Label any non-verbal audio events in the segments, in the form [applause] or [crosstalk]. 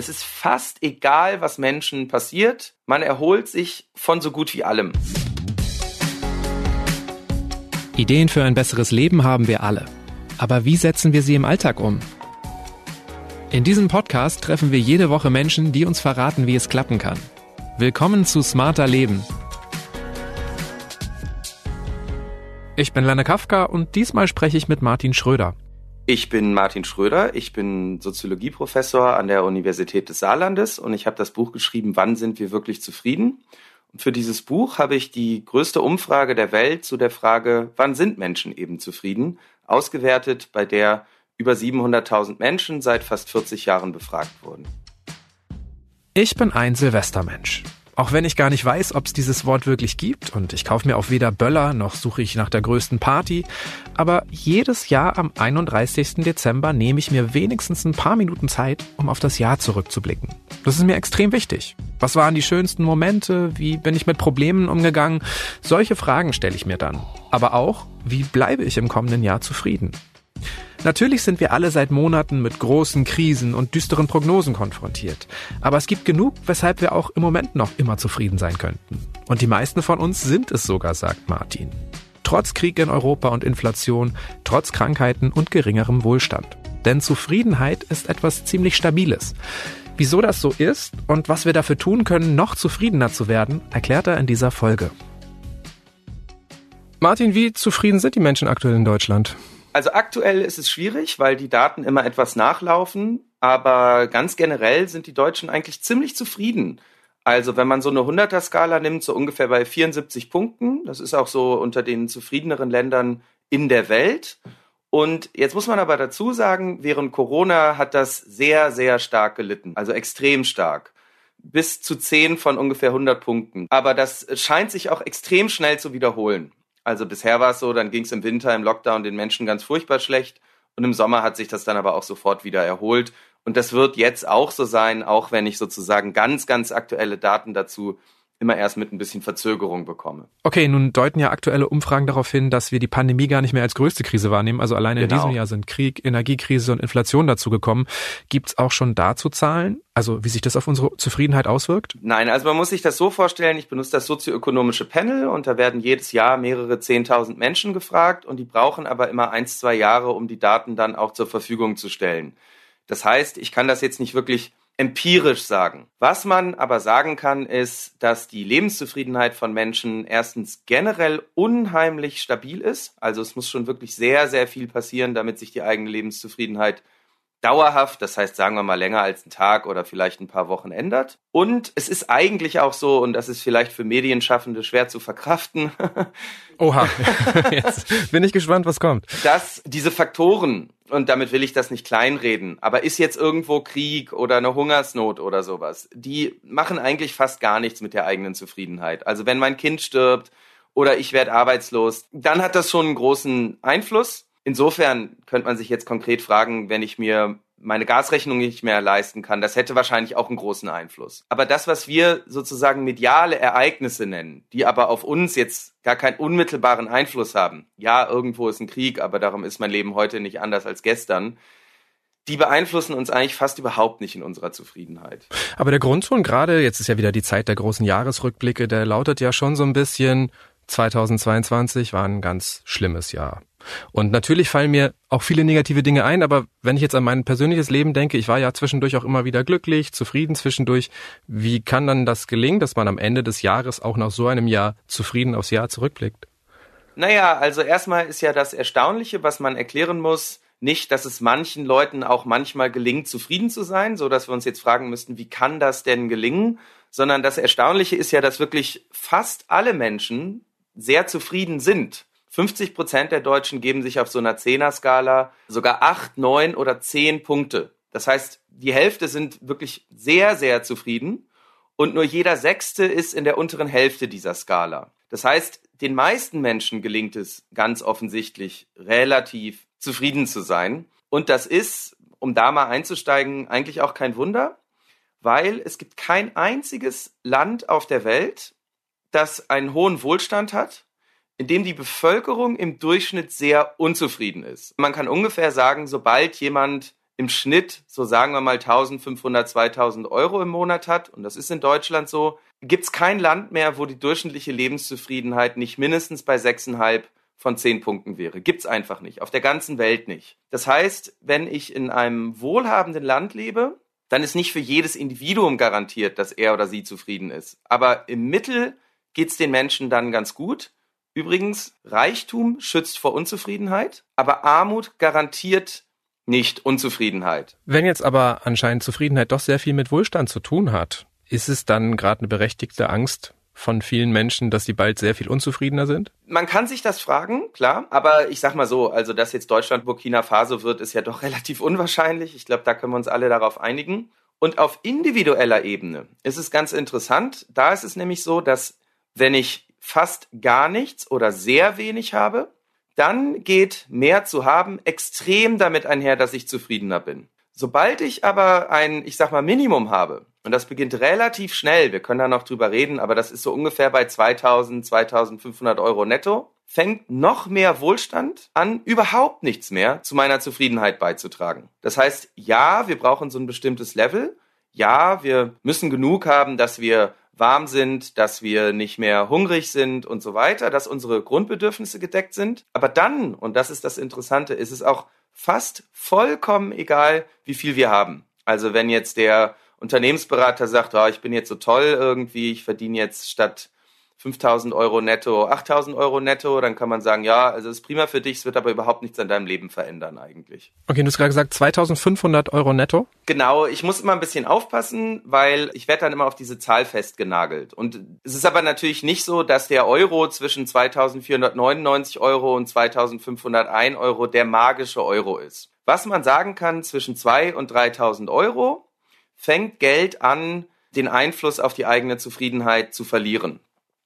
Es ist fast egal, was Menschen passiert. Man erholt sich von so gut wie allem. Ideen für ein besseres Leben haben wir alle. Aber wie setzen wir sie im Alltag um? In diesem Podcast treffen wir jede Woche Menschen, die uns verraten, wie es klappen kann. Willkommen zu Smarter Leben. Ich bin Lenne Kafka und diesmal spreche ich mit Martin Schröder. Ich bin Martin Schröder, ich bin Soziologieprofessor an der Universität des Saarlandes und ich habe das Buch geschrieben, Wann sind wir wirklich zufrieden? Und für dieses Buch habe ich die größte Umfrage der Welt zu der Frage, wann sind Menschen eben zufrieden, ausgewertet, bei der über 700.000 Menschen seit fast 40 Jahren befragt wurden. Ich bin ein Silvestermensch. Auch wenn ich gar nicht weiß, ob es dieses Wort wirklich gibt und ich kaufe mir auch weder Böller noch suche ich nach der größten Party, aber jedes Jahr am 31. Dezember nehme ich mir wenigstens ein paar Minuten Zeit, um auf das Jahr zurückzublicken. Das ist mir extrem wichtig. Was waren die schönsten Momente? Wie bin ich mit Problemen umgegangen? Solche Fragen stelle ich mir dann. Aber auch, wie bleibe ich im kommenden Jahr zufrieden? Natürlich sind wir alle seit Monaten mit großen Krisen und düsteren Prognosen konfrontiert. Aber es gibt genug, weshalb wir auch im Moment noch immer zufrieden sein könnten. Und die meisten von uns sind es sogar, sagt Martin. Trotz Krieg in Europa und Inflation, trotz Krankheiten und geringerem Wohlstand. Denn Zufriedenheit ist etwas ziemlich Stabiles. Wieso das so ist und was wir dafür tun können, noch zufriedener zu werden, erklärt er in dieser Folge. Martin, wie zufrieden sind die Menschen aktuell in Deutschland? Also aktuell ist es schwierig, weil die Daten immer etwas nachlaufen, aber ganz generell sind die Deutschen eigentlich ziemlich zufrieden. Also wenn man so eine 100er-Skala nimmt, so ungefähr bei 74 Punkten, das ist auch so unter den zufriedeneren Ländern in der Welt. Und jetzt muss man aber dazu sagen, während Corona hat das sehr, sehr stark gelitten, also extrem stark. Bis zu 10 von ungefähr 100 Punkten. Aber das scheint sich auch extrem schnell zu wiederholen. Also bisher war es so, dann ging es im Winter im Lockdown den Menschen ganz furchtbar schlecht und im Sommer hat sich das dann aber auch sofort wieder erholt. Und das wird jetzt auch so sein, auch wenn ich sozusagen ganz, ganz aktuelle Daten dazu immer erst mit ein bisschen Verzögerung bekomme. Okay, nun deuten ja aktuelle Umfragen darauf hin, dass wir die Pandemie gar nicht mehr als größte Krise wahrnehmen. Also alleine genau. in diesem Jahr sind Krieg, Energiekrise und Inflation dazu gekommen. Gibt es auch schon dazu Zahlen? Also wie sich das auf unsere Zufriedenheit auswirkt? Nein, also man muss sich das so vorstellen, ich benutze das sozioökonomische Panel und da werden jedes Jahr mehrere Zehntausend Menschen gefragt und die brauchen aber immer eins, zwei Jahre, um die Daten dann auch zur Verfügung zu stellen. Das heißt, ich kann das jetzt nicht wirklich empirisch sagen. Was man aber sagen kann, ist, dass die Lebenszufriedenheit von Menschen erstens generell unheimlich stabil ist. Also es muss schon wirklich sehr, sehr viel passieren, damit sich die eigene Lebenszufriedenheit dauerhaft, das heißt sagen wir mal länger als ein Tag oder vielleicht ein paar Wochen ändert. Und es ist eigentlich auch so, und das ist vielleicht für Medienschaffende schwer zu verkraften. [laughs] Oha, [laughs] jetzt bin ich gespannt, was kommt. Dass diese Faktoren, und damit will ich das nicht kleinreden, aber ist jetzt irgendwo Krieg oder eine Hungersnot oder sowas, die machen eigentlich fast gar nichts mit der eigenen Zufriedenheit. Also wenn mein Kind stirbt oder ich werde arbeitslos, dann hat das schon einen großen Einfluss. Insofern könnte man sich jetzt konkret fragen, wenn ich mir meine Gasrechnung nicht mehr leisten kann, das hätte wahrscheinlich auch einen großen Einfluss. Aber das, was wir sozusagen mediale Ereignisse nennen, die aber auf uns jetzt gar keinen unmittelbaren Einfluss haben. Ja, irgendwo ist ein Krieg, aber darum ist mein Leben heute nicht anders als gestern. Die beeinflussen uns eigentlich fast überhaupt nicht in unserer Zufriedenheit. Aber der Grundton gerade, jetzt ist ja wieder die Zeit der großen Jahresrückblicke, der lautet ja schon so ein bisschen, 2022 war ein ganz schlimmes Jahr. Und natürlich fallen mir auch viele negative Dinge ein, aber wenn ich jetzt an mein persönliches Leben denke, ich war ja zwischendurch auch immer wieder glücklich, zufrieden zwischendurch. Wie kann dann das gelingen, dass man am Ende des Jahres auch nach so einem Jahr zufrieden aufs Jahr zurückblickt? Naja, also erstmal ist ja das Erstaunliche, was man erklären muss, nicht, dass es manchen Leuten auch manchmal gelingt, zufrieden zu sein, so dass wir uns jetzt fragen müssten, wie kann das denn gelingen? Sondern das Erstaunliche ist ja, dass wirklich fast alle Menschen sehr zufrieden sind 50 Prozent der Deutschen geben sich auf so einer Zehner-Skala sogar acht, neun oder zehn Punkte. Das heißt, die Hälfte sind wirklich sehr, sehr zufrieden und nur jeder Sechste ist in der unteren Hälfte dieser Skala. Das heißt, den meisten Menschen gelingt es ganz offensichtlich relativ zufrieden zu sein. Und das ist, um da mal einzusteigen, eigentlich auch kein Wunder, weil es gibt kein einziges Land auf der Welt, das einen hohen Wohlstand hat in dem die Bevölkerung im Durchschnitt sehr unzufrieden ist. Man kann ungefähr sagen, sobald jemand im Schnitt, so sagen wir mal 1500, 2000 Euro im Monat hat, und das ist in Deutschland so, gibt es kein Land mehr, wo die durchschnittliche Lebenszufriedenheit nicht mindestens bei 6,5 von 10 Punkten wäre. Gibt's einfach nicht. Auf der ganzen Welt nicht. Das heißt, wenn ich in einem wohlhabenden Land lebe, dann ist nicht für jedes Individuum garantiert, dass er oder sie zufrieden ist. Aber im Mittel geht's den Menschen dann ganz gut. Übrigens, Reichtum schützt vor Unzufriedenheit, aber Armut garantiert nicht Unzufriedenheit. Wenn jetzt aber anscheinend Zufriedenheit doch sehr viel mit Wohlstand zu tun hat, ist es dann gerade eine berechtigte Angst von vielen Menschen, dass sie bald sehr viel unzufriedener sind? Man kann sich das fragen, klar. Aber ich sag mal so, also dass jetzt Deutschland Burkina Faso wird, ist ja doch [laughs] relativ unwahrscheinlich. Ich glaube, da können wir uns alle darauf einigen. Und auf individueller Ebene ist es ganz interessant. Da ist es nämlich so, dass wenn ich fast gar nichts oder sehr wenig habe, dann geht mehr zu haben extrem damit einher, dass ich zufriedener bin. Sobald ich aber ein, ich sag mal, Minimum habe, und das beginnt relativ schnell, wir können da noch drüber reden, aber das ist so ungefähr bei 2000, 2500 Euro netto, fängt noch mehr Wohlstand an, überhaupt nichts mehr zu meiner Zufriedenheit beizutragen. Das heißt, ja, wir brauchen so ein bestimmtes Level. Ja, wir müssen genug haben, dass wir warm sind, dass wir nicht mehr hungrig sind und so weiter, dass unsere Grundbedürfnisse gedeckt sind. Aber dann, und das ist das Interessante, ist es auch fast vollkommen egal, wie viel wir haben. Also wenn jetzt der Unternehmensberater sagt, oh, ich bin jetzt so toll irgendwie, ich verdiene jetzt statt 5000 Euro netto, 8000 Euro netto, dann kann man sagen, ja, also es ist prima für dich, es wird aber überhaupt nichts an deinem Leben verändern eigentlich. Okay, du hast gerade gesagt 2500 Euro netto? Genau, ich muss immer ein bisschen aufpassen, weil ich werde dann immer auf diese Zahl festgenagelt. Und es ist aber natürlich nicht so, dass der Euro zwischen 2499 Euro und 2501 Euro der magische Euro ist. Was man sagen kann, zwischen 2 und 3000 Euro fängt Geld an, den Einfluss auf die eigene Zufriedenheit zu verlieren.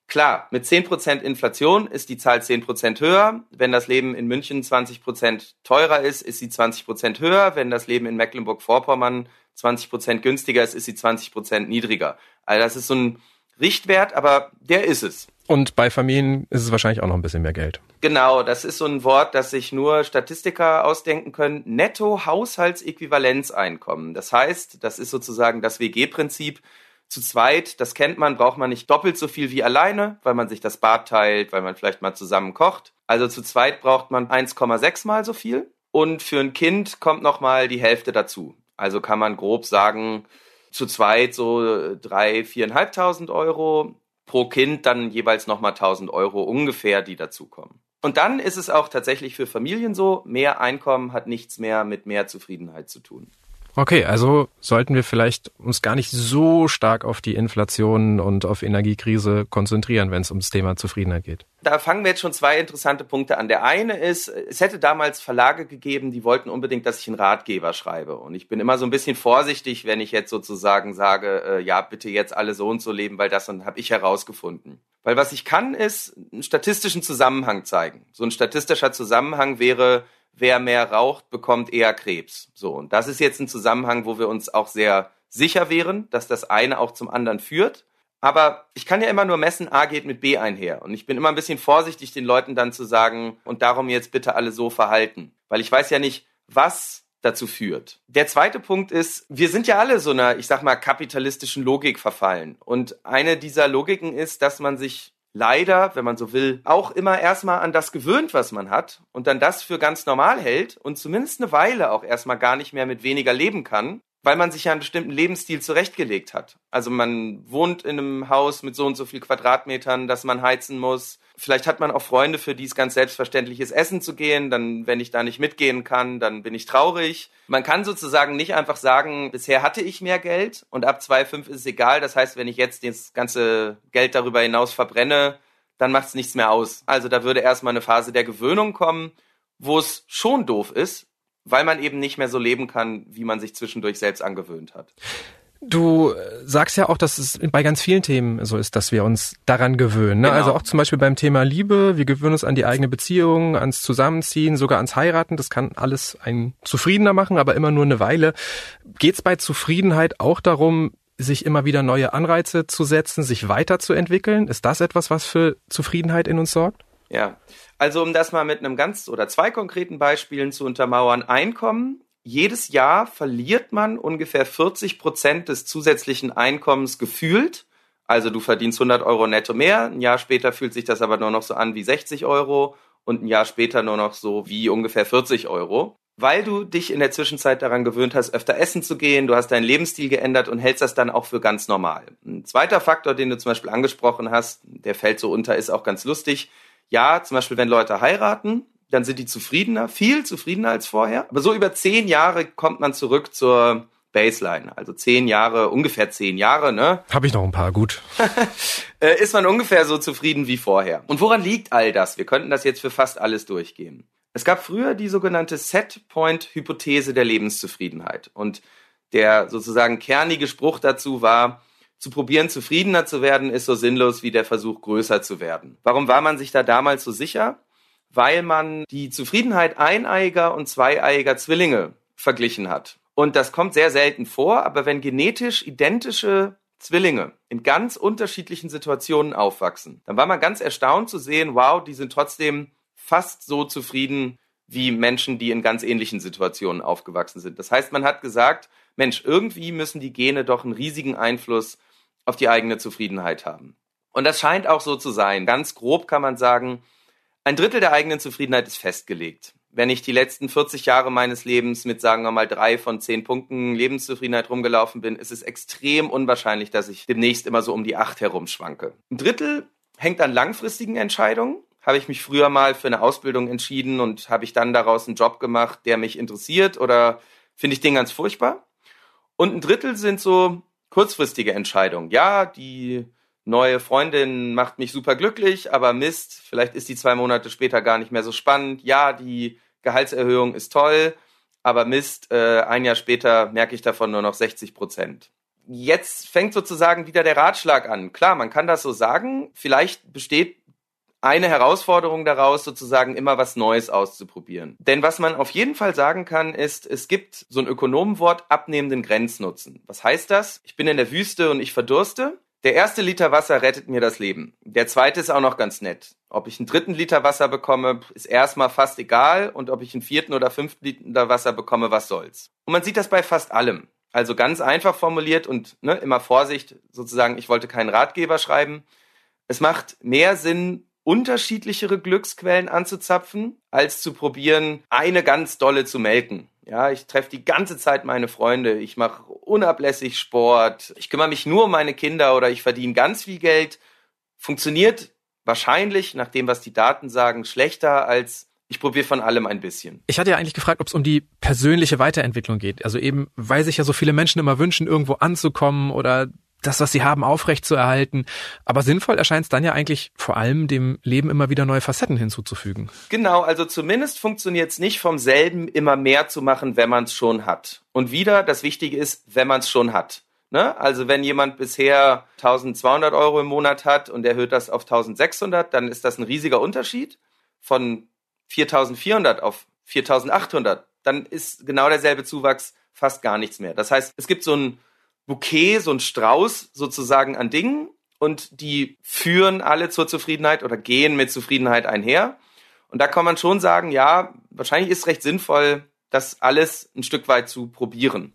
Klar, mit 10% Inflation ist die Zahl 10% höher. Wenn das Leben in München 20% teurer ist, ist sie 20% höher. Wenn das Leben in Mecklenburg-Vorpommern 20% günstiger ist, ist sie 20% niedriger. Also das ist so ein Richtwert, aber der ist es. Und bei Familien ist es wahrscheinlich auch noch ein bisschen mehr Geld. Genau, das ist so ein Wort, das sich nur Statistiker ausdenken können. Netto-Haushaltsequivalenzeinkommen. Das heißt, das ist sozusagen das WG-Prinzip zu zweit, das kennt man, braucht man nicht doppelt so viel wie alleine, weil man sich das Bad teilt, weil man vielleicht mal zusammen kocht. Also zu zweit braucht man 1,6 mal so viel. Und für ein Kind kommt noch mal die Hälfte dazu. Also kann man grob sagen, zu zweit so drei, viereinhalbtausend Euro. Pro Kind dann jeweils noch mal 1000 Euro ungefähr, die dazukommen. Und dann ist es auch tatsächlich für Familien so, mehr Einkommen hat nichts mehr mit mehr Zufriedenheit zu tun. Okay, also sollten wir vielleicht uns gar nicht so stark auf die Inflation und auf Energiekrise konzentrieren, wenn es ums Thema Zufriedenheit geht. Da fangen wir jetzt schon zwei interessante Punkte an. Der eine ist, es hätte damals Verlage gegeben, die wollten unbedingt, dass ich einen Ratgeber schreibe. Und ich bin immer so ein bisschen vorsichtig, wenn ich jetzt sozusagen sage, äh, ja, bitte jetzt alle so und so leben, weil das habe ich herausgefunden. Weil was ich kann, ist einen statistischen Zusammenhang zeigen. So ein statistischer Zusammenhang wäre, wer mehr raucht, bekommt eher Krebs. So, und das ist jetzt ein Zusammenhang, wo wir uns auch sehr sicher wären, dass das eine auch zum anderen führt. Aber ich kann ja immer nur messen, A geht mit B einher. Und ich bin immer ein bisschen vorsichtig, den Leuten dann zu sagen, und darum jetzt bitte alle so verhalten. Weil ich weiß ja nicht, was dazu führt. Der zweite Punkt ist, wir sind ja alle so einer, ich sag mal, kapitalistischen Logik verfallen. Und eine dieser Logiken ist, dass man sich leider, wenn man so will, auch immer erstmal an das gewöhnt, was man hat und dann das für ganz normal hält und zumindest eine Weile auch erstmal gar nicht mehr mit weniger leben kann, weil man sich ja einen bestimmten Lebensstil zurechtgelegt hat. Also man wohnt in einem Haus mit so und so viel Quadratmetern, dass man heizen muss. Vielleicht hat man auch Freunde, für die es ganz selbstverständlich ist, essen zu gehen. Dann, wenn ich da nicht mitgehen kann, dann bin ich traurig. Man kann sozusagen nicht einfach sagen, bisher hatte ich mehr Geld und ab 2,5 ist es egal. Das heißt, wenn ich jetzt das ganze Geld darüber hinaus verbrenne, dann macht es nichts mehr aus. Also da würde erstmal eine Phase der Gewöhnung kommen, wo es schon doof ist, weil man eben nicht mehr so leben kann, wie man sich zwischendurch selbst angewöhnt hat. Du sagst ja auch, dass es bei ganz vielen Themen so ist, dass wir uns daran gewöhnen. Ne? Genau. Also auch zum Beispiel beim Thema Liebe. Wir gewöhnen uns an die eigene Beziehung, ans Zusammenziehen, sogar ans Heiraten. Das kann alles einen zufriedener machen, aber immer nur eine Weile. Geht es bei Zufriedenheit auch darum, sich immer wieder neue Anreize zu setzen, sich weiterzuentwickeln? Ist das etwas, was für Zufriedenheit in uns sorgt? Ja, also um das mal mit einem ganz oder zwei konkreten Beispielen zu untermauern, Einkommen jedes Jahr verliert man ungefähr 40 Prozent des zusätzlichen Einkommens gefühlt. Also du verdienst 100 Euro netto mehr, ein Jahr später fühlt sich das aber nur noch so an wie 60 Euro und ein Jahr später nur noch so wie ungefähr 40 Euro. Weil du dich in der Zwischenzeit daran gewöhnt hast, öfter essen zu gehen, du hast deinen Lebensstil geändert und hältst das dann auch für ganz normal. Ein zweiter Faktor, den du zum Beispiel angesprochen hast, der fällt so unter, ist auch ganz lustig. Ja, zum Beispiel, wenn Leute heiraten, dann sind die zufriedener, viel zufriedener als vorher. Aber so über zehn Jahre kommt man zurück zur Baseline. Also zehn Jahre, ungefähr zehn Jahre, ne? [laughs] Habe ich noch ein paar, gut. Äh, ist man ungefähr so zufrieden wie vorher. Und woran liegt all das? Wir könnten das jetzt für fast alles durchgehen. Es gab früher die sogenannte Set-Point-Hypothese der Lebenszufriedenheit. Und der sozusagen kernige Spruch dazu war, zu probieren, zufriedener zu werden, ist so sinnlos wie der Versuch, größer zu werden. Warum war man sich da damals so sicher? Weil man die Zufriedenheit eineiiger und zweieiiger Zwillinge verglichen hat. Und das kommt sehr selten vor, aber wenn genetisch identische Zwillinge in ganz unterschiedlichen Situationen aufwachsen, dann war man ganz erstaunt zu sehen, wow, die sind trotzdem fast so zufrieden wie Menschen, die in ganz ähnlichen Situationen aufgewachsen sind. Das heißt, man hat gesagt, Mensch, irgendwie müssen die Gene doch einen riesigen Einfluss auf die eigene Zufriedenheit haben. Und das scheint auch so zu sein. Ganz grob kann man sagen, ein Drittel der eigenen Zufriedenheit ist festgelegt wenn ich die letzten 40 Jahre meines Lebens mit, sagen wir mal, drei von zehn Punkten Lebenszufriedenheit rumgelaufen bin, ist es extrem unwahrscheinlich, dass ich demnächst immer so um die acht herumschwanke. Ein Drittel hängt an langfristigen Entscheidungen. Habe ich mich früher mal für eine Ausbildung entschieden und habe ich dann daraus einen Job gemacht, der mich interessiert oder finde ich den ganz furchtbar? Und ein Drittel sind so kurzfristige Entscheidungen. Ja, die neue Freundin macht mich super glücklich, aber Mist, vielleicht ist die zwei Monate später gar nicht mehr so spannend. Ja, die Gehaltserhöhung ist toll, aber Mist, äh, ein Jahr später merke ich davon nur noch 60 Prozent. Jetzt fängt sozusagen wieder der Ratschlag an. Klar, man kann das so sagen. Vielleicht besteht eine Herausforderung daraus, sozusagen immer was Neues auszuprobieren. Denn was man auf jeden Fall sagen kann, ist, es gibt so ein Ökonomenwort abnehmenden Grenznutzen. Was heißt das? Ich bin in der Wüste und ich verdurste. Der erste Liter Wasser rettet mir das Leben. Der zweite ist auch noch ganz nett. Ob ich einen dritten Liter Wasser bekomme, ist erstmal fast egal. Und ob ich einen vierten oder fünften Liter Wasser bekomme, was soll's. Und man sieht das bei fast allem. Also ganz einfach formuliert und ne, immer Vorsicht, sozusagen, ich wollte keinen Ratgeber schreiben. Es macht mehr Sinn, unterschiedlichere Glücksquellen anzuzapfen, als zu probieren, eine ganz dolle zu melken. Ja, ich treffe die ganze Zeit meine Freunde, ich mache unablässig Sport, ich kümmere mich nur um meine Kinder oder ich verdiene ganz viel Geld. Funktioniert wahrscheinlich, nach dem, was die Daten sagen, schlechter als ich probiere von allem ein bisschen. Ich hatte ja eigentlich gefragt, ob es um die persönliche Weiterentwicklung geht. Also eben, weil sich ja so viele Menschen immer wünschen, irgendwo anzukommen oder das, was sie haben, aufrechtzuerhalten. Aber sinnvoll erscheint es dann ja eigentlich vor allem, dem Leben immer wieder neue Facetten hinzuzufügen. Genau, also zumindest funktioniert es nicht vom selben immer mehr zu machen, wenn man es schon hat. Und wieder, das Wichtige ist, wenn man es schon hat. Ne? Also wenn jemand bisher 1200 Euro im Monat hat und erhöht das auf 1600, dann ist das ein riesiger Unterschied von 4400 auf 4800. Dann ist genau derselbe Zuwachs fast gar nichts mehr. Das heißt, es gibt so ein Bouquet, so ein Strauß sozusagen an Dingen und die führen alle zur Zufriedenheit oder gehen mit Zufriedenheit einher. Und da kann man schon sagen, ja, wahrscheinlich ist recht sinnvoll, das alles ein Stück weit zu probieren.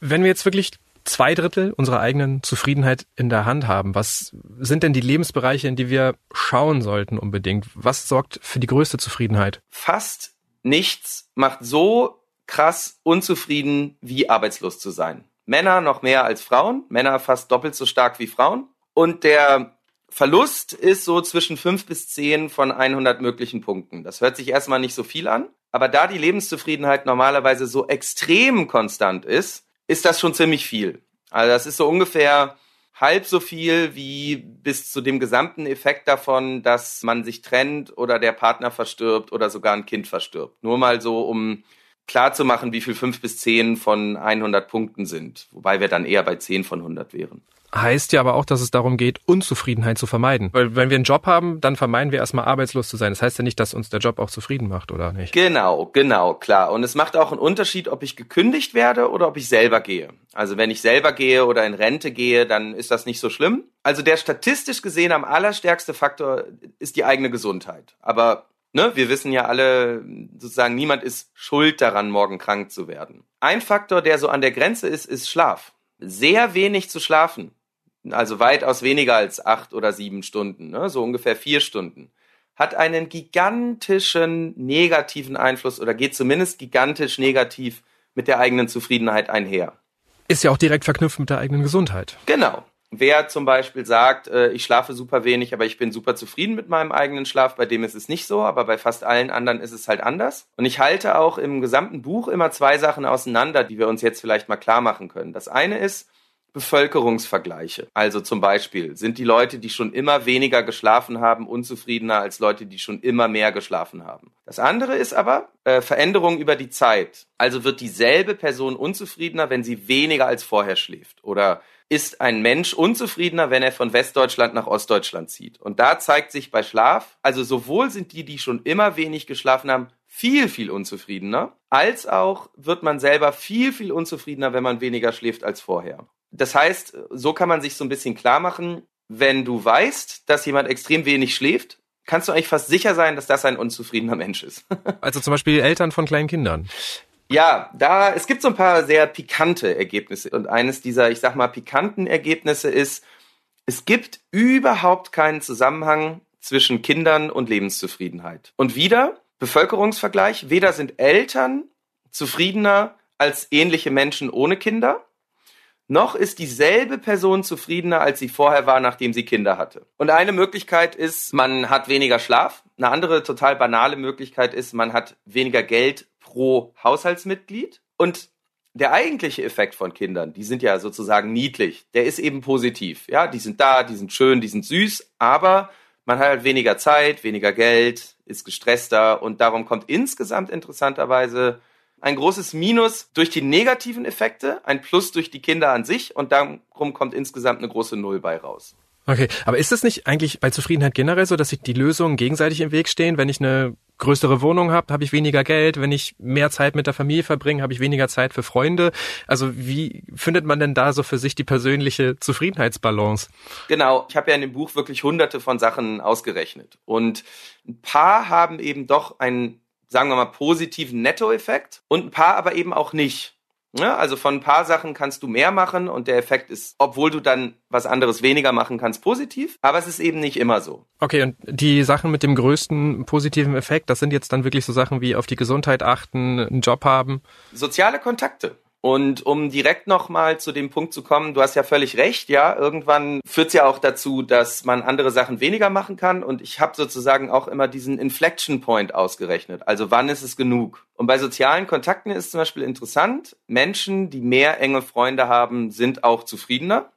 Wenn wir jetzt wirklich zwei Drittel unserer eigenen Zufriedenheit in der Hand haben, was sind denn die Lebensbereiche, in die wir schauen sollten unbedingt? Was sorgt für die größte Zufriedenheit? Fast nichts macht so krass unzufrieden wie arbeitslos zu sein. Männer noch mehr als Frauen, Männer fast doppelt so stark wie Frauen. Und der Verlust ist so zwischen fünf bis zehn von 100 möglichen Punkten. Das hört sich erstmal nicht so viel an, aber da die Lebenszufriedenheit normalerweise so extrem konstant ist, ist das schon ziemlich viel. Also das ist so ungefähr halb so viel wie bis zu dem gesamten Effekt davon, dass man sich trennt oder der Partner verstirbt oder sogar ein Kind verstirbt. Nur mal so, um klar zu machen, wie viel fünf bis zehn von 100 Punkten sind, wobei wir dann eher bei zehn von 100 wären. Heißt ja aber auch, dass es darum geht, Unzufriedenheit zu vermeiden. Weil wenn wir einen Job haben, dann vermeiden wir erstmal arbeitslos zu sein. Das heißt ja nicht, dass uns der Job auch zufrieden macht, oder nicht? Genau, genau, klar. Und es macht auch einen Unterschied, ob ich gekündigt werde oder ob ich selber gehe. Also wenn ich selber gehe oder in Rente gehe, dann ist das nicht so schlimm. Also der statistisch gesehen am allerstärkste Faktor ist die eigene Gesundheit. Aber Ne? Wir wissen ja alle, sozusagen, niemand ist schuld daran, morgen krank zu werden. Ein Faktor, der so an der Grenze ist, ist Schlaf. Sehr wenig zu schlafen. Also weitaus weniger als acht oder sieben Stunden, ne? so ungefähr vier Stunden hat einen gigantischen negativen Einfluss oder geht zumindest gigantisch negativ mit der eigenen Zufriedenheit einher. Ist ja auch direkt verknüpft mit der eigenen Gesundheit. Genau. Wer zum Beispiel sagt, äh, ich schlafe super wenig, aber ich bin super zufrieden mit meinem eigenen Schlaf, bei dem ist es nicht so, aber bei fast allen anderen ist es halt anders. Und ich halte auch im gesamten Buch immer zwei Sachen auseinander, die wir uns jetzt vielleicht mal klar machen können. Das eine ist, Bevölkerungsvergleiche. Also zum Beispiel sind die Leute, die schon immer weniger geschlafen haben, unzufriedener als Leute, die schon immer mehr geschlafen haben. Das andere ist aber äh, Veränderung über die Zeit. Also wird dieselbe Person unzufriedener, wenn sie weniger als vorher schläft. Oder ist ein Mensch unzufriedener, wenn er von Westdeutschland nach Ostdeutschland zieht. Und da zeigt sich bei Schlaf, also sowohl sind die, die schon immer wenig geschlafen haben, viel, viel unzufriedener, als auch wird man selber viel, viel unzufriedener, wenn man weniger schläft als vorher. Das heißt, so kann man sich so ein bisschen klar machen, wenn du weißt, dass jemand extrem wenig schläft, kannst du eigentlich fast sicher sein, dass das ein unzufriedener Mensch ist. [laughs] also zum Beispiel Eltern von kleinen Kindern. Ja, da, es gibt so ein paar sehr pikante Ergebnisse. Und eines dieser, ich sag mal, pikanten Ergebnisse ist, es gibt überhaupt keinen Zusammenhang zwischen Kindern und Lebenszufriedenheit. Und wieder, Bevölkerungsvergleich, weder sind Eltern zufriedener als ähnliche Menschen ohne Kinder, noch ist dieselbe Person zufriedener, als sie vorher war, nachdem sie Kinder hatte. Und eine Möglichkeit ist, man hat weniger Schlaf. Eine andere total banale Möglichkeit ist, man hat weniger Geld pro Haushaltsmitglied. Und der eigentliche Effekt von Kindern, die sind ja sozusagen niedlich, der ist eben positiv. Ja, die sind da, die sind schön, die sind süß, aber man hat halt weniger Zeit, weniger Geld, ist gestresster und darum kommt insgesamt interessanterweise ein großes Minus durch die negativen Effekte, ein Plus durch die Kinder an sich und darum kommt insgesamt eine große Null bei raus. Okay, aber ist es nicht eigentlich bei Zufriedenheit generell so, dass sich die Lösungen gegenseitig im Weg stehen? Wenn ich eine größere Wohnung habe, habe ich weniger Geld. Wenn ich mehr Zeit mit der Familie verbringe, habe ich weniger Zeit für Freunde. Also wie findet man denn da so für sich die persönliche Zufriedenheitsbalance? Genau, ich habe ja in dem Buch wirklich hunderte von Sachen ausgerechnet. Und ein paar haben eben doch einen sagen wir mal, positiven Nettoeffekt und ein paar aber eben auch nicht. Ja, also von ein paar Sachen kannst du mehr machen und der Effekt ist, obwohl du dann was anderes weniger machen kannst, positiv, aber es ist eben nicht immer so. Okay, und die Sachen mit dem größten positiven Effekt, das sind jetzt dann wirklich so Sachen wie auf die Gesundheit achten, einen Job haben? Soziale Kontakte. Und um direkt nochmal zu dem Punkt zu kommen, du hast ja völlig recht, ja, irgendwann führt es ja auch dazu, dass man andere Sachen weniger machen kann. Und ich habe sozusagen auch immer diesen Inflection Point ausgerechnet. Also wann ist es genug? Und bei sozialen Kontakten ist zum Beispiel interessant, Menschen, die mehr enge Freunde haben, sind auch zufriedener.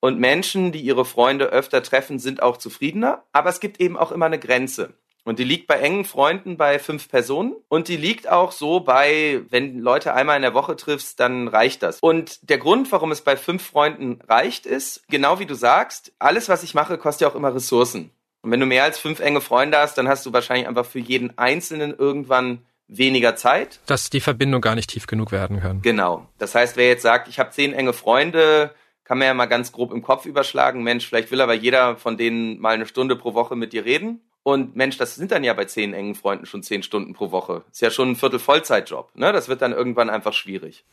Und Menschen, die ihre Freunde öfter treffen, sind auch zufriedener. Aber es gibt eben auch immer eine Grenze. Und die liegt bei engen Freunden bei fünf Personen. Und die liegt auch so bei, wenn Leute einmal in der Woche triffst, dann reicht das. Und der Grund, warum es bei fünf Freunden reicht, ist, genau wie du sagst, alles, was ich mache, kostet ja auch immer Ressourcen. Und wenn du mehr als fünf enge Freunde hast, dann hast du wahrscheinlich einfach für jeden Einzelnen irgendwann weniger Zeit. Dass die Verbindung gar nicht tief genug werden kann. Genau. Das heißt, wer jetzt sagt, ich habe zehn enge Freunde, kann man ja mal ganz grob im Kopf überschlagen. Mensch, vielleicht will aber jeder von denen mal eine Stunde pro Woche mit dir reden. Und Mensch, das sind dann ja bei zehn engen Freunden schon zehn Stunden pro Woche. Ist ja schon ein Viertel Vollzeitjob. Ne? Das wird dann irgendwann einfach schwierig.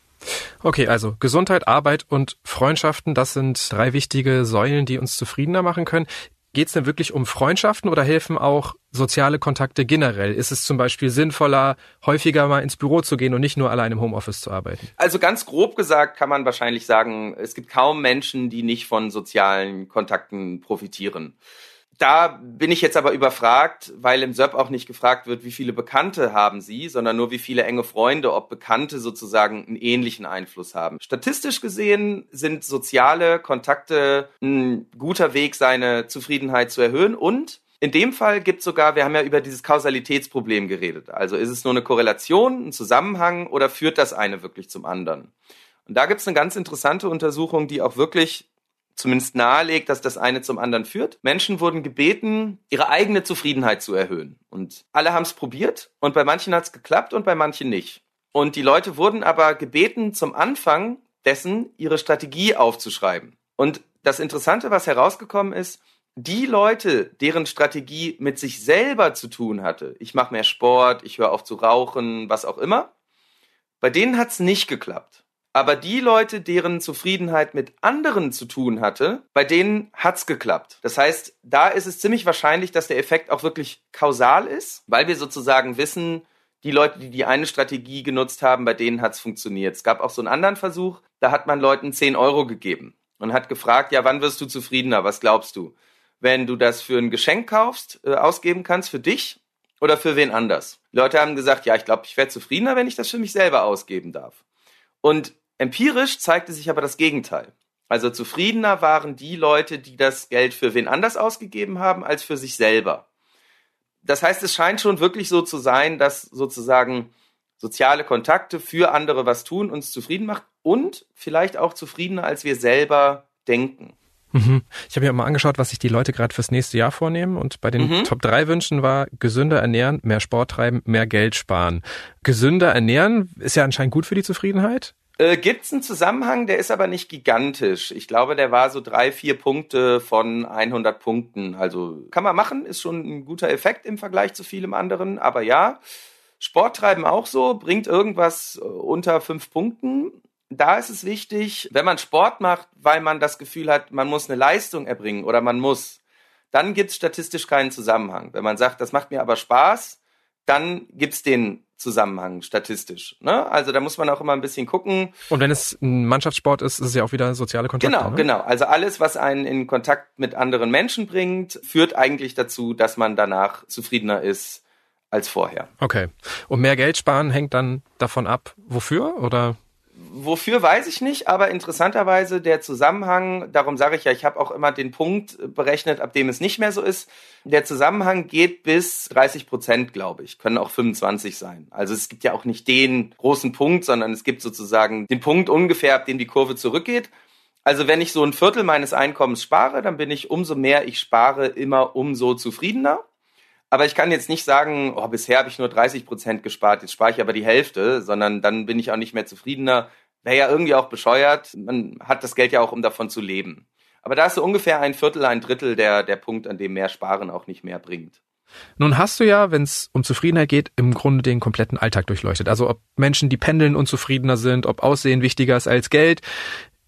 Okay, also Gesundheit, Arbeit und Freundschaften, das sind drei wichtige Säulen, die uns zufriedener machen können. Geht es denn wirklich um Freundschaften oder helfen auch soziale Kontakte generell? Ist es zum Beispiel sinnvoller, häufiger mal ins Büro zu gehen und nicht nur allein im Homeoffice zu arbeiten? Also ganz grob gesagt kann man wahrscheinlich sagen, es gibt kaum Menschen, die nicht von sozialen Kontakten profitieren. Da bin ich jetzt aber überfragt, weil im SÖP auch nicht gefragt wird, wie viele Bekannte haben Sie, sondern nur wie viele enge Freunde, ob Bekannte sozusagen einen ähnlichen Einfluss haben. Statistisch gesehen sind soziale Kontakte ein guter Weg, seine Zufriedenheit zu erhöhen und in dem Fall gibt es sogar, wir haben ja über dieses Kausalitätsproblem geredet. Also ist es nur eine Korrelation, ein Zusammenhang oder führt das eine wirklich zum anderen? Und da gibt es eine ganz interessante Untersuchung, die auch wirklich zumindest nahelegt, dass das eine zum anderen führt. Menschen wurden gebeten, ihre eigene Zufriedenheit zu erhöhen. Und alle haben es probiert und bei manchen hat es geklappt und bei manchen nicht. Und die Leute wurden aber gebeten, zum Anfang dessen ihre Strategie aufzuschreiben. Und das Interessante, was herausgekommen ist, die Leute, deren Strategie mit sich selber zu tun hatte, ich mache mehr Sport, ich höre auf zu rauchen, was auch immer, bei denen hat's nicht geklappt. Aber die Leute, deren Zufriedenheit mit anderen zu tun hatte, bei denen hat's geklappt. Das heißt, da ist es ziemlich wahrscheinlich, dass der Effekt auch wirklich kausal ist, weil wir sozusagen wissen, die Leute, die die eine Strategie genutzt haben, bei denen hat's funktioniert. Es gab auch so einen anderen Versuch, da hat man Leuten 10 Euro gegeben und hat gefragt, ja, wann wirst du zufriedener? Was glaubst du? Wenn du das für ein Geschenk kaufst, äh, ausgeben kannst für dich oder für wen anders? Leute haben gesagt, ja, ich glaube, ich werde zufriedener, wenn ich das für mich selber ausgeben darf. Und empirisch zeigte sich aber das Gegenteil. Also zufriedener waren die Leute, die das Geld für wen anders ausgegeben haben, als für sich selber. Das heißt, es scheint schon wirklich so zu sein, dass sozusagen soziale Kontakte für andere was tun, uns zufrieden macht und vielleicht auch zufriedener, als wir selber denken. Mhm. Ich habe mir mal angeschaut, was sich die Leute gerade fürs nächste Jahr vornehmen und bei den mhm. Top 3 Wünschen war gesünder ernähren, mehr Sport treiben, mehr Geld sparen. Gesünder ernähren ist ja anscheinend gut für die Zufriedenheit. Äh, Gibt einen Zusammenhang, der ist aber nicht gigantisch. Ich glaube, der war so drei, vier Punkte von 100 Punkten. Also kann man machen, ist schon ein guter Effekt im Vergleich zu vielem anderen. Aber ja, Sport treiben auch so, bringt irgendwas äh, unter fünf Punkten. Da ist es wichtig, wenn man Sport macht, weil man das Gefühl hat, man muss eine Leistung erbringen oder man muss, dann gibt es statistisch keinen Zusammenhang. Wenn man sagt, das macht mir aber Spaß, dann gibt's den Zusammenhang statistisch. Ne? Also da muss man auch immer ein bisschen gucken. Und wenn es ein Mannschaftssport ist, ist es ja auch wieder soziale Kontakte. Genau, ne? genau. Also alles, was einen in Kontakt mit anderen Menschen bringt, führt eigentlich dazu, dass man danach zufriedener ist als vorher. Okay. Und mehr Geld sparen hängt dann davon ab, wofür oder? Wofür weiß ich nicht, aber interessanterweise der Zusammenhang, darum sage ich ja, ich habe auch immer den Punkt berechnet, ab dem es nicht mehr so ist. Der Zusammenhang geht bis 30 Prozent, glaube ich, können auch 25 sein. Also es gibt ja auch nicht den großen Punkt, sondern es gibt sozusagen den Punkt ungefähr, ab dem die Kurve zurückgeht. Also wenn ich so ein Viertel meines Einkommens spare, dann bin ich umso mehr ich spare, immer umso zufriedener. Aber ich kann jetzt nicht sagen, oh, bisher habe ich nur 30 Prozent gespart, jetzt spare ich aber die Hälfte, sondern dann bin ich auch nicht mehr zufriedener. Wäre ja irgendwie auch bescheuert. Man hat das Geld ja auch, um davon zu leben. Aber da ist so ungefähr ein Viertel, ein Drittel der, der Punkt, an dem mehr Sparen auch nicht mehr bringt. Nun hast du ja, wenn es um Zufriedenheit geht, im Grunde den kompletten Alltag durchleuchtet. Also ob Menschen, die pendeln, unzufriedener sind, ob Aussehen wichtiger ist als Geld.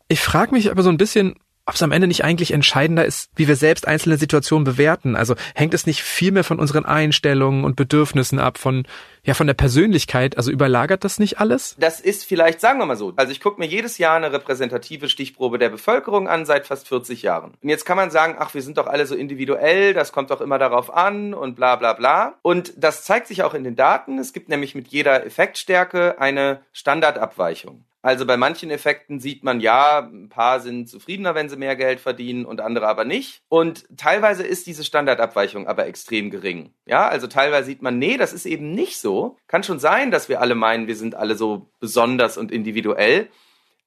Ich frage mich aber so ein bisschen, ob es am Ende nicht eigentlich entscheidender ist, wie wir selbst einzelne Situationen bewerten. Also hängt es nicht viel mehr von unseren Einstellungen und Bedürfnissen ab, von ja von der Persönlichkeit. Also überlagert das nicht alles? Das ist vielleicht, sagen wir mal so. Also ich gucke mir jedes Jahr eine repräsentative Stichprobe der Bevölkerung an seit fast 40 Jahren. Und jetzt kann man sagen, ach, wir sind doch alle so individuell, das kommt doch immer darauf an und bla bla bla. Und das zeigt sich auch in den Daten. Es gibt nämlich mit jeder Effektstärke eine Standardabweichung. Also bei manchen Effekten sieht man ja, ein paar sind zufriedener, wenn sie mehr Geld verdienen und andere aber nicht. Und teilweise ist diese Standardabweichung aber extrem gering. Ja, also teilweise sieht man, nee, das ist eben nicht so. Kann schon sein, dass wir alle meinen, wir sind alle so besonders und individuell.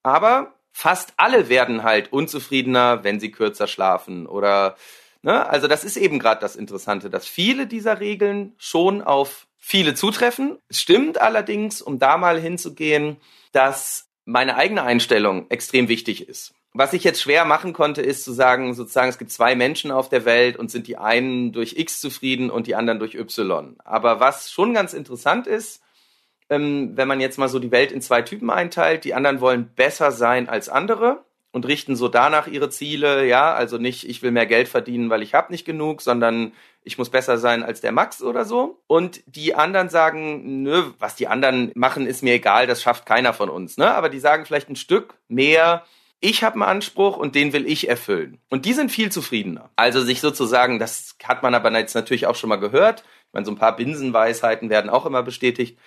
Aber fast alle werden halt unzufriedener, wenn sie kürzer schlafen oder Ne? Also das ist eben gerade das Interessante, dass viele dieser Regeln schon auf viele zutreffen. Es stimmt allerdings, um da mal hinzugehen, dass meine eigene Einstellung extrem wichtig ist. Was ich jetzt schwer machen konnte, ist zu sagen, sozusagen, es gibt zwei Menschen auf der Welt und sind die einen durch X zufrieden und die anderen durch Y. Aber was schon ganz interessant ist, ähm, wenn man jetzt mal so die Welt in zwei Typen einteilt, die anderen wollen besser sein als andere und richten so danach ihre Ziele, ja, also nicht, ich will mehr Geld verdienen, weil ich habe nicht genug, sondern ich muss besser sein als der Max oder so. Und die anderen sagen, nö, was die anderen machen, ist mir egal, das schafft keiner von uns, ne? Aber die sagen vielleicht ein Stück mehr, ich habe einen Anspruch und den will ich erfüllen. Und die sind viel zufriedener. Also sich sozusagen, das hat man aber jetzt natürlich auch schon mal gehört. Ich meine, so ein paar Binsenweisheiten werden auch immer bestätigt.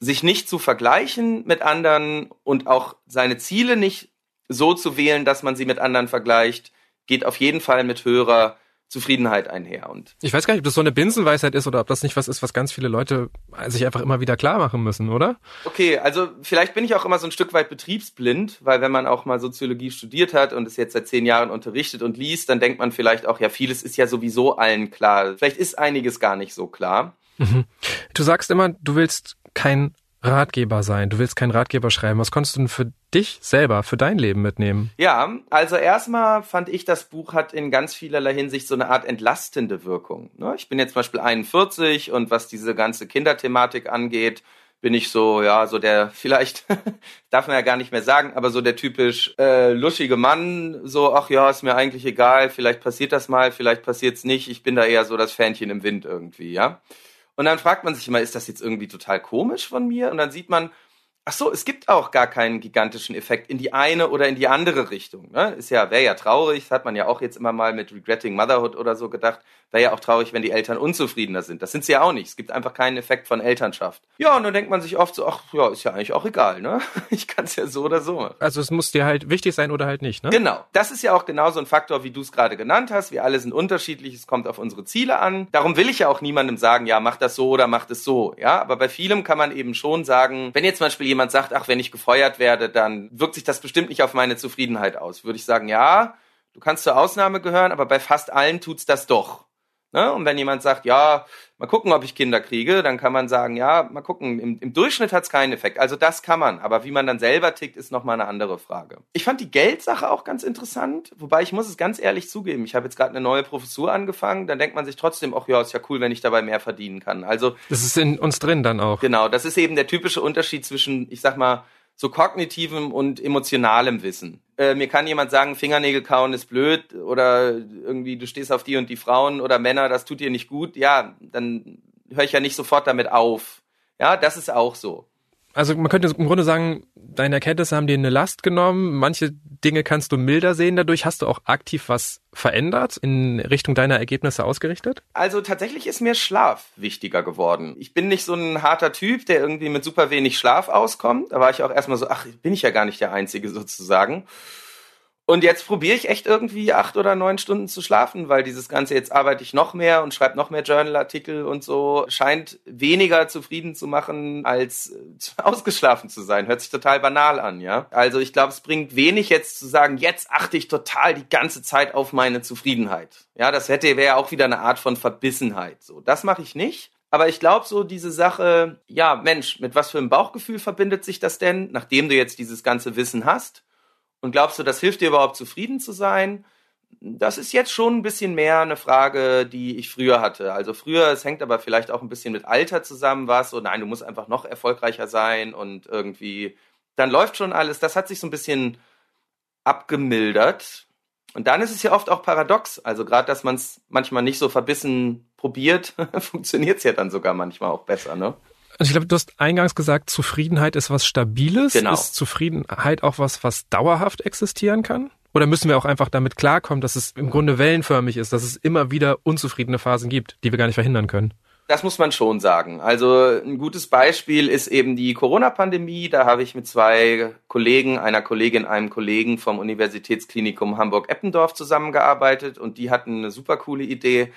Sich nicht zu vergleichen mit anderen und auch seine Ziele nicht so zu wählen, dass man sie mit anderen vergleicht, geht auf jeden Fall mit höherer Zufriedenheit einher. Und ich weiß gar nicht, ob das so eine Binsenweisheit ist oder ob das nicht was ist, was ganz viele Leute sich einfach immer wieder klar machen müssen, oder? Okay, also vielleicht bin ich auch immer so ein Stück weit betriebsblind, weil wenn man auch mal Soziologie studiert hat und es jetzt seit zehn Jahren unterrichtet und liest, dann denkt man vielleicht auch, ja, vieles ist ja sowieso allen klar. Vielleicht ist einiges gar nicht so klar. Mhm. Du sagst immer, du willst kein Ratgeber sein. Du willst keinen Ratgeber schreiben. Was konntest du denn für dich selber, für dein Leben mitnehmen? Ja, also erstmal fand ich, das Buch hat in ganz vielerlei Hinsicht so eine Art entlastende Wirkung. Ne? Ich bin jetzt zum Beispiel 41 und was diese ganze Kinderthematik angeht, bin ich so, ja, so der, [laughs] vielleicht darf man ja gar nicht mehr sagen, aber so der typisch äh, luschige Mann, so, ach ja, ist mir eigentlich egal, vielleicht passiert das mal, vielleicht passiert's nicht, ich bin da eher so das Fähnchen im Wind irgendwie, ja. Und dann fragt man sich immer, ist das jetzt irgendwie total komisch von mir? Und dann sieht man, Ach so, es gibt auch gar keinen gigantischen Effekt in die eine oder in die andere Richtung. Ne? Ist ja, wäre ja traurig, das hat man ja auch jetzt immer mal mit Regretting Motherhood oder so gedacht. Wäre ja auch traurig, wenn die Eltern unzufriedener sind. Das sind sie ja auch nicht. Es gibt einfach keinen Effekt von Elternschaft. Ja, und dann denkt man sich oft so, ach ja, ist ja eigentlich auch egal, ne? [laughs] Ich kann es ja so oder so machen. Also es muss dir halt wichtig sein oder halt nicht, ne? Genau. Das ist ja auch genauso ein Faktor, wie du es gerade genannt hast. Wir alle sind unterschiedlich, es kommt auf unsere Ziele an. Darum will ich ja auch niemandem sagen, ja, mach das so oder mach das so. Ja, aber bei vielem kann man eben schon sagen, wenn jetzt zum Beispiel jemand sagt, ach, wenn ich gefeuert werde, dann wirkt sich das bestimmt nicht auf meine Zufriedenheit aus. Würde ich sagen, ja, du kannst zur Ausnahme gehören, aber bei fast allen tut's das doch. Ne? Und wenn jemand sagt, ja, mal gucken, ob ich Kinder kriege, dann kann man sagen, ja, mal gucken, im, im Durchschnitt hat's keinen Effekt. Also das kann man, aber wie man dann selber tickt, ist nochmal eine andere Frage. Ich fand die Geldsache auch ganz interessant, wobei ich muss es ganz ehrlich zugeben, ich habe jetzt gerade eine neue Professur angefangen, dann denkt man sich trotzdem, ach ja, ist ja cool, wenn ich dabei mehr verdienen kann. Also Das ist in uns drin dann auch. Genau, das ist eben der typische Unterschied zwischen, ich sag mal, so kognitivem und emotionalem Wissen. Äh, mir kann jemand sagen, Fingernägel kauen ist blöd oder irgendwie du stehst auf die und die Frauen oder Männer, das tut dir nicht gut. Ja, dann höre ich ja nicht sofort damit auf. Ja, das ist auch so also man könnte im Grunde sagen, deine Erkenntnisse haben dir eine Last genommen. Manche Dinge kannst du milder sehen dadurch. Hast du auch aktiv was verändert, in Richtung deiner Ergebnisse ausgerichtet? Also tatsächlich ist mir Schlaf wichtiger geworden. Ich bin nicht so ein harter Typ, der irgendwie mit super wenig Schlaf auskommt. Da war ich auch erstmal so, ach, bin ich ja gar nicht der Einzige sozusagen. Und jetzt probiere ich echt irgendwie acht oder neun Stunden zu schlafen, weil dieses Ganze jetzt arbeite ich noch mehr und schreibe noch mehr Journalartikel und so scheint weniger zufrieden zu machen, als [laughs] ausgeschlafen zu sein. Hört sich total banal an, ja. Also ich glaube, es bringt wenig jetzt zu sagen, jetzt achte ich total die ganze Zeit auf meine Zufriedenheit. Ja, das hätte wäre auch wieder eine Art von Verbissenheit. So, das mache ich nicht. Aber ich glaube so diese Sache, ja, Mensch, mit was für einem Bauchgefühl verbindet sich das denn, nachdem du jetzt dieses ganze Wissen hast? Und glaubst du, das hilft dir überhaupt zufrieden zu sein? Das ist jetzt schon ein bisschen mehr eine Frage, die ich früher hatte. Also früher, es hängt aber vielleicht auch ein bisschen mit Alter zusammen, was so, nein, du musst einfach noch erfolgreicher sein und irgendwie, dann läuft schon alles. Das hat sich so ein bisschen abgemildert. Und dann ist es ja oft auch paradox. Also gerade, dass man es manchmal nicht so verbissen probiert, [laughs] funktioniert es ja dann sogar manchmal auch besser, ne? Also ich glaube, du hast eingangs gesagt, Zufriedenheit ist was Stabiles. Genau. Ist Zufriedenheit auch was, was dauerhaft existieren kann? Oder müssen wir auch einfach damit klarkommen, dass es im Grunde wellenförmig ist, dass es immer wieder unzufriedene Phasen gibt, die wir gar nicht verhindern können? Das muss man schon sagen. Also ein gutes Beispiel ist eben die Corona-Pandemie. Da habe ich mit zwei Kollegen, einer Kollegin, einem Kollegen vom Universitätsklinikum Hamburg-Eppendorf zusammengearbeitet und die hatten eine super coole Idee.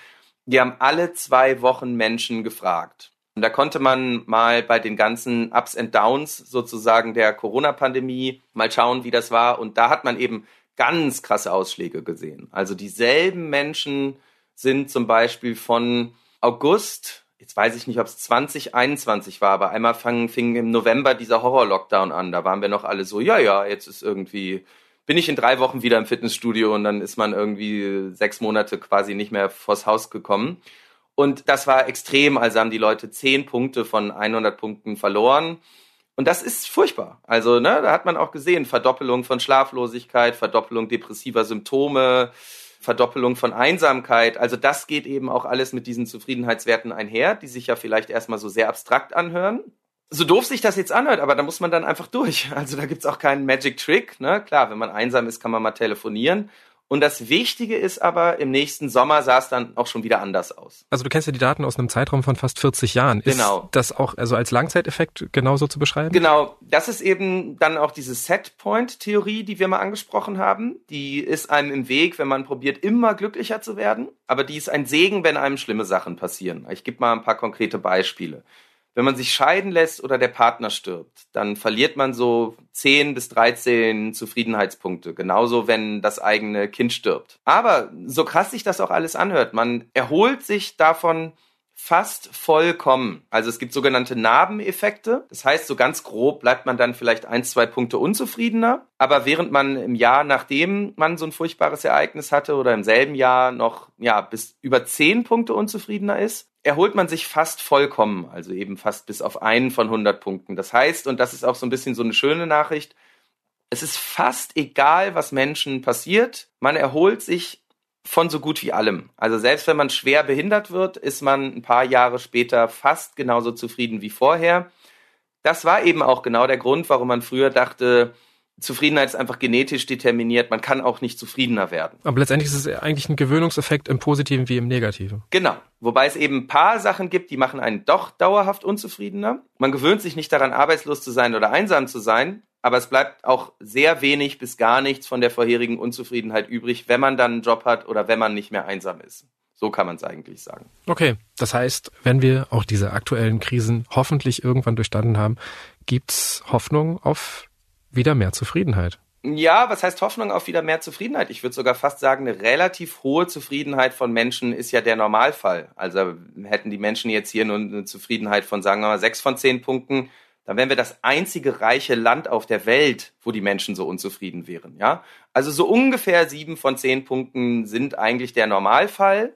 Die haben alle zwei Wochen Menschen gefragt. Und da konnte man mal bei den ganzen Ups and Downs sozusagen der Corona-Pandemie mal schauen, wie das war. Und da hat man eben ganz krasse Ausschläge gesehen. Also dieselben Menschen sind zum Beispiel von August, jetzt weiß ich nicht, ob es 2021 war, aber einmal fang, fing im November dieser Horror-Lockdown an. Da waren wir noch alle so, ja, ja, jetzt ist irgendwie, bin ich in drei Wochen wieder im Fitnessstudio und dann ist man irgendwie sechs Monate quasi nicht mehr vors Haus gekommen. Und das war extrem, also haben die Leute zehn Punkte von 100 Punkten verloren. Und das ist furchtbar. Also, ne, da hat man auch gesehen, Verdoppelung von Schlaflosigkeit, Verdoppelung depressiver Symptome, Verdoppelung von Einsamkeit. Also das geht eben auch alles mit diesen Zufriedenheitswerten einher, die sich ja vielleicht erstmal so sehr abstrakt anhören. So doof sich das jetzt anhört, aber da muss man dann einfach durch. Also da gibt's auch keinen Magic Trick. Ne? Klar, wenn man einsam ist, kann man mal telefonieren. Und das Wichtige ist aber, im nächsten Sommer sah es dann auch schon wieder anders aus. Also du kennst ja die Daten aus einem Zeitraum von fast 40 Jahren. Genau. Ist das auch also als Langzeiteffekt genauso zu beschreiben? Genau. Das ist eben dann auch diese Setpoint-Theorie, die wir mal angesprochen haben. Die ist einem im Weg, wenn man probiert, immer glücklicher zu werden. Aber die ist ein Segen, wenn einem schlimme Sachen passieren. Ich gebe mal ein paar konkrete Beispiele. Wenn man sich scheiden lässt oder der Partner stirbt, dann verliert man so 10 bis 13 Zufriedenheitspunkte. Genauso, wenn das eigene Kind stirbt. Aber so krass sich das auch alles anhört, man erholt sich davon fast vollkommen. Also es gibt sogenannte Narbeneffekte. Das heißt, so ganz grob bleibt man dann vielleicht ein, zwei Punkte unzufriedener. Aber während man im Jahr, nachdem man so ein furchtbares Ereignis hatte oder im selben Jahr noch, ja, bis über zehn Punkte unzufriedener ist, erholt man sich fast vollkommen. Also eben fast bis auf einen von 100 Punkten. Das heißt, und das ist auch so ein bisschen so eine schöne Nachricht, es ist fast egal, was Menschen passiert. Man erholt sich von so gut wie allem. Also selbst wenn man schwer behindert wird, ist man ein paar Jahre später fast genauso zufrieden wie vorher. Das war eben auch genau der Grund, warum man früher dachte, Zufriedenheit ist einfach genetisch determiniert. Man kann auch nicht zufriedener werden. Aber letztendlich ist es eigentlich ein Gewöhnungseffekt im Positiven wie im Negativen. Genau. Wobei es eben ein paar Sachen gibt, die machen einen doch dauerhaft unzufriedener. Man gewöhnt sich nicht daran, arbeitslos zu sein oder einsam zu sein aber es bleibt auch sehr wenig bis gar nichts von der vorherigen Unzufriedenheit übrig, wenn man dann einen Job hat oder wenn man nicht mehr einsam ist. So kann man es eigentlich sagen. Okay, das heißt, wenn wir auch diese aktuellen Krisen hoffentlich irgendwann durchstanden haben, gibt's Hoffnung auf wieder mehr Zufriedenheit. Ja, was heißt Hoffnung auf wieder mehr Zufriedenheit? Ich würde sogar fast sagen, eine relativ hohe Zufriedenheit von Menschen ist ja der Normalfall. Also hätten die Menschen jetzt hier nur eine Zufriedenheit von, sagen wir mal, sechs von zehn Punkten, dann wären wir das einzige reiche Land auf der Welt, wo die Menschen so unzufrieden wären. Ja, also so ungefähr sieben von zehn Punkten sind eigentlich der Normalfall.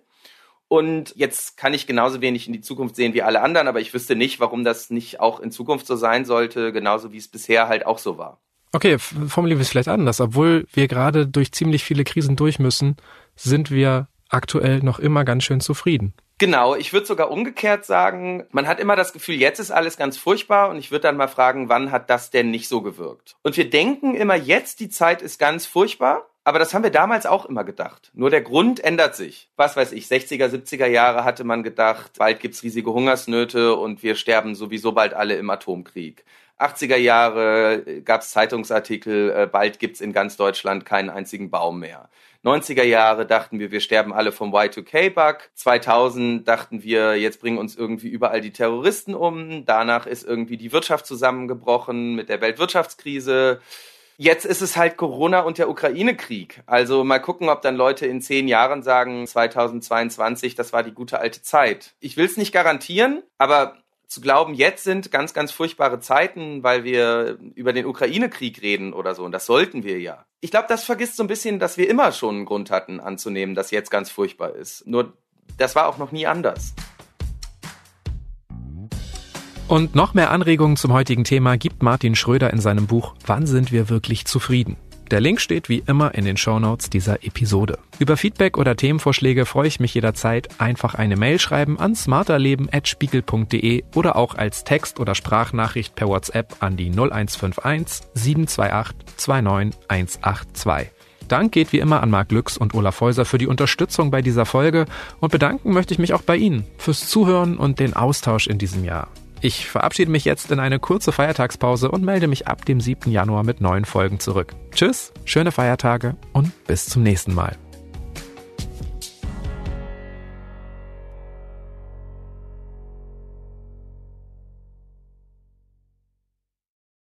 Und jetzt kann ich genauso wenig in die Zukunft sehen wie alle anderen, aber ich wüsste nicht, warum das nicht auch in Zukunft so sein sollte, genauso wie es bisher halt auch so war. Okay, formulieren wir es vielleicht anders. Obwohl wir gerade durch ziemlich viele Krisen durch müssen, sind wir aktuell noch immer ganz schön zufrieden. Genau, ich würde sogar umgekehrt sagen, man hat immer das Gefühl, jetzt ist alles ganz furchtbar und ich würde dann mal fragen, wann hat das denn nicht so gewirkt? Und wir denken immer, jetzt die Zeit ist ganz furchtbar, aber das haben wir damals auch immer gedacht. Nur der Grund ändert sich. Was weiß ich, 60er, 70er Jahre hatte man gedacht, bald gibt's riesige Hungersnöte und wir sterben sowieso bald alle im Atomkrieg. 80er Jahre gab's Zeitungsartikel, äh, bald gibt's in ganz Deutschland keinen einzigen Baum mehr. 90er Jahre dachten wir, wir sterben alle vom Y2K-Bug. 2000 dachten wir, jetzt bringen uns irgendwie überall die Terroristen um. Danach ist irgendwie die Wirtschaft zusammengebrochen mit der Weltwirtschaftskrise. Jetzt ist es halt Corona und der Ukraine-Krieg. Also mal gucken, ob dann Leute in zehn Jahren sagen, 2022, das war die gute alte Zeit. Ich will es nicht garantieren, aber zu glauben, jetzt sind ganz, ganz furchtbare Zeiten, weil wir über den Ukraine-Krieg reden oder so. Und das sollten wir ja. Ich glaube, das vergisst so ein bisschen, dass wir immer schon einen Grund hatten anzunehmen, dass jetzt ganz furchtbar ist. Nur das war auch noch nie anders. Und noch mehr Anregungen zum heutigen Thema gibt Martin Schröder in seinem Buch Wann sind wir wirklich zufrieden? Der Link steht wie immer in den Shownotes dieser Episode. Über Feedback oder Themenvorschläge freue ich mich jederzeit. Einfach eine Mail schreiben an smarterleben.spiegel.de oder auch als Text- oder Sprachnachricht per WhatsApp an die 0151 728 29182. Dank geht wie immer an Marc Lüx und Olaf Häuser für die Unterstützung bei dieser Folge und bedanken möchte ich mich auch bei Ihnen fürs Zuhören und den Austausch in diesem Jahr. Ich verabschiede mich jetzt in eine kurze Feiertagspause und melde mich ab dem 7. Januar mit neuen Folgen zurück. Tschüss, schöne Feiertage und bis zum nächsten Mal.